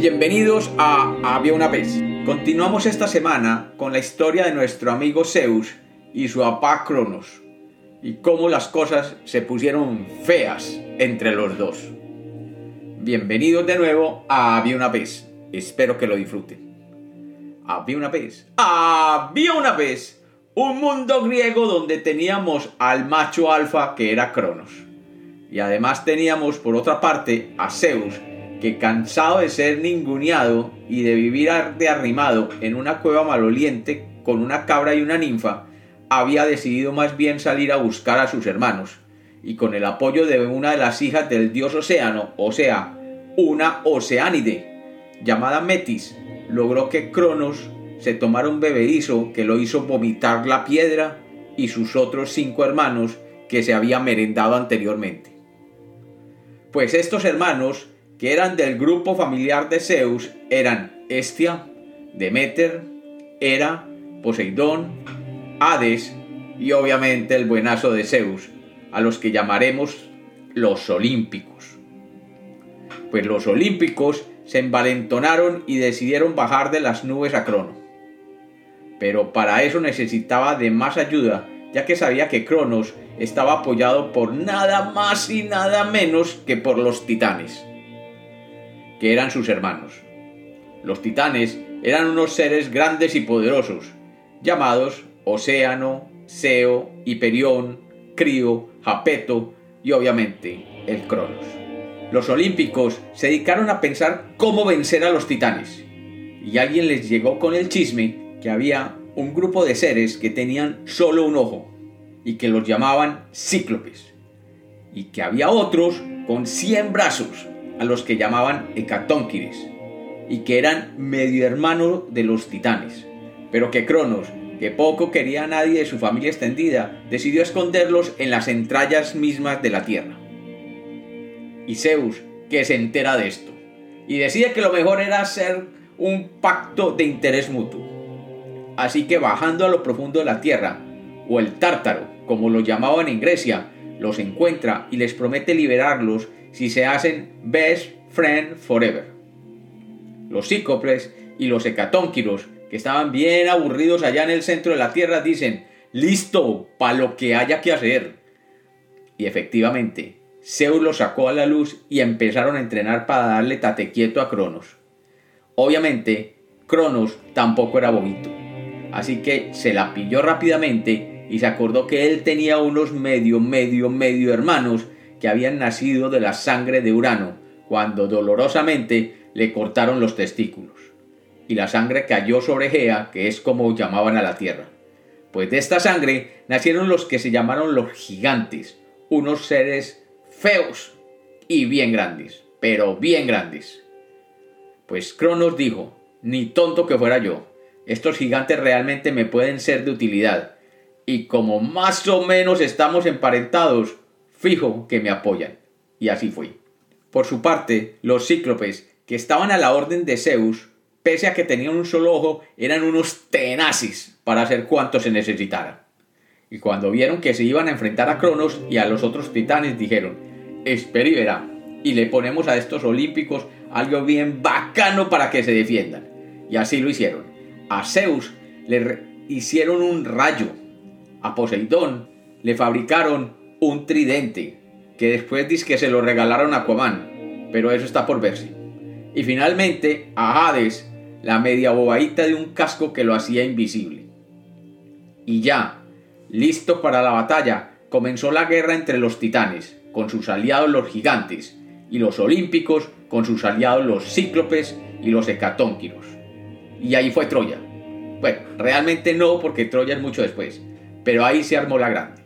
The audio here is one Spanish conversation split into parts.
Bienvenidos a Había una vez. Continuamos esta semana con la historia de nuestro amigo Zeus y su papá Cronos y cómo las cosas se pusieron feas entre los dos. Bienvenidos de nuevo a Había una vez. Espero que lo disfruten. Había una vez. Había una vez un mundo griego donde teníamos al macho alfa que era Cronos. Y además teníamos por otra parte a Zeus que cansado de ser ninguneado y de vivir de arrimado en una cueva maloliente con una cabra y una ninfa, había decidido más bien salir a buscar a sus hermanos, y con el apoyo de una de las hijas del dios océano, o sea, una oceánide, llamada Metis, logró que Cronos se tomara un bebedizo que lo hizo vomitar la piedra y sus otros cinco hermanos que se había merendado anteriormente. Pues estos hermanos que eran del grupo familiar de Zeus eran Estia, Demeter, Hera, Poseidón, Hades y obviamente el buenazo de Zeus, a los que llamaremos los olímpicos. Pues los olímpicos se envalentonaron y decidieron bajar de las nubes a Crono. Pero para eso necesitaba de más ayuda, ya que sabía que Cronos estaba apoyado por nada más y nada menos que por los titanes que eran sus hermanos. Los titanes eran unos seres grandes y poderosos, llamados Océano, Seo, Hiperión, Crío, Japeto y obviamente el Cronos. Los olímpicos se dedicaron a pensar cómo vencer a los titanes, y alguien les llegó con el chisme que había un grupo de seres que tenían solo un ojo y que los llamaban cíclopes, y que había otros con 100 brazos a los que llamaban Hecatónquides, y que eran medio hermano de los titanes, pero que Cronos, que poco quería a nadie de su familia extendida, decidió esconderlos en las entrañas mismas de la tierra. Y Zeus, que se entera de esto, y decide que lo mejor era hacer un pacto de interés mutuo. Así que bajando a lo profundo de la tierra, o el tártaro, como lo llamaban en Grecia, los encuentra y les promete liberarlos si se hacen best friend forever. Los cíclopes y los hecatónquiros, que estaban bien aburridos allá en el centro de la tierra, dicen, listo, para lo que haya que hacer. Y efectivamente, Zeus los sacó a la luz y empezaron a entrenar para darle tate quieto a Cronos. Obviamente, Cronos tampoco era bobito, así que se la pilló rápidamente y se acordó que él tenía unos medio, medio, medio hermanos que habían nacido de la sangre de Urano, cuando dolorosamente le cortaron los testículos. Y la sangre cayó sobre Gea, que es como llamaban a la tierra. Pues de esta sangre nacieron los que se llamaron los gigantes, unos seres feos y bien grandes, pero bien grandes. Pues Cronos dijo, ni tonto que fuera yo, estos gigantes realmente me pueden ser de utilidad, y como más o menos estamos emparentados, fijo que me apoyan. Y así fue. Por su parte, los cíclopes, que estaban a la orden de Zeus, pese a que tenían un solo ojo, eran unos tenaces para hacer cuanto se necesitara. Y cuando vieron que se iban a enfrentar a Cronos y a los otros titanes, dijeron, espera y verá, y le ponemos a estos olímpicos algo bien bacano para que se defiendan. Y así lo hicieron. A Zeus le hicieron un rayo. A Poseidón le fabricaron un tridente, que después dice que se lo regalaron a Aquaman, pero eso está por verse. Y finalmente a Hades, la media bobadita de un casco que lo hacía invisible. Y ya, listo para la batalla, comenzó la guerra entre los titanes, con sus aliados los gigantes, y los olímpicos con sus aliados los cíclopes y los hecatónquiros. Y ahí fue Troya. Bueno, realmente no, porque Troya es mucho después, pero ahí se armó la grande.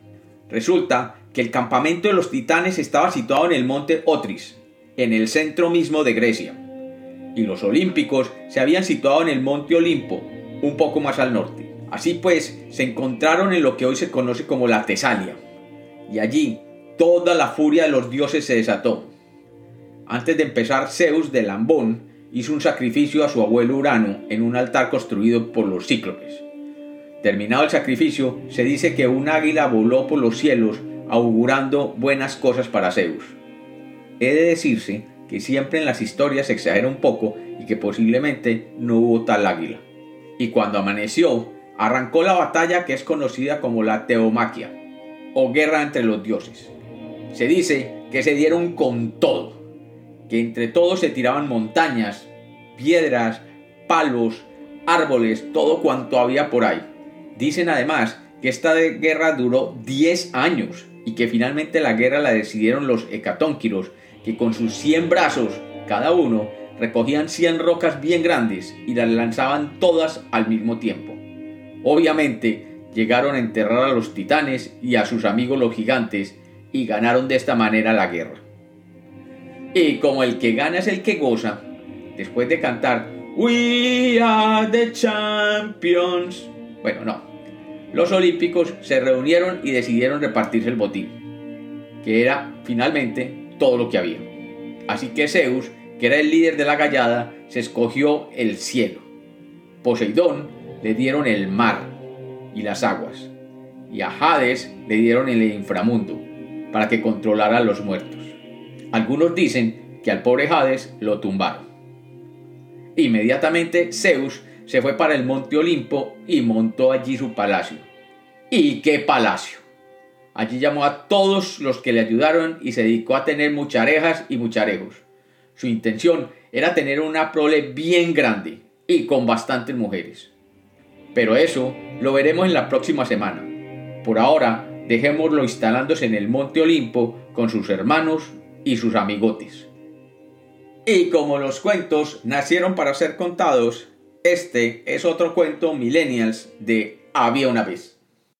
Resulta que el campamento de los titanes estaba situado en el monte Otris, en el centro mismo de Grecia, y los olímpicos se habían situado en el monte Olimpo, un poco más al norte. Así pues, se encontraron en lo que hoy se conoce como la Tesalia, y allí toda la furia de los dioses se desató. Antes de empezar, Zeus de Lambón hizo un sacrificio a su abuelo Urano en un altar construido por los cíclopes. Terminado el sacrificio, se dice que un águila voló por los cielos augurando buenas cosas para Zeus. He de decirse que siempre en las historias se exagera un poco y que posiblemente no hubo tal águila. Y cuando amaneció, arrancó la batalla que es conocida como la Teomaquia, o guerra entre los dioses. Se dice que se dieron con todo, que entre todos se tiraban montañas, piedras, palos, árboles, todo cuanto había por ahí. Dicen además que esta guerra duró 10 años y que finalmente la guerra la decidieron los hecatónquiros, que con sus 100 brazos cada uno recogían 100 rocas bien grandes y las lanzaban todas al mismo tiempo. Obviamente llegaron a enterrar a los titanes y a sus amigos los gigantes y ganaron de esta manera la guerra. Y como el que gana es el que goza, después de cantar We are the champions, bueno, no, los olímpicos se reunieron y decidieron repartirse el botín, que era finalmente todo lo que había. Así que Zeus, que era el líder de la gallada, se escogió el cielo. Poseidón le dieron el mar y las aguas, y a Hades le dieron el inframundo, para que controlara a los muertos. Algunos dicen que al pobre Hades lo tumbaron. Inmediatamente Zeus se fue para el monte Olimpo y montó allí su palacio. ¿Y qué palacio? Allí llamó a todos los que le ayudaron y se dedicó a tener mucharejas y mucharejos. Su intención era tener una prole bien grande y con bastantes mujeres. Pero eso lo veremos en la próxima semana. Por ahora, dejémoslo instalándose en el monte Olimpo con sus hermanos y sus amigotes. Y como los cuentos nacieron para ser contados, este es otro cuento millennials de Había una vez.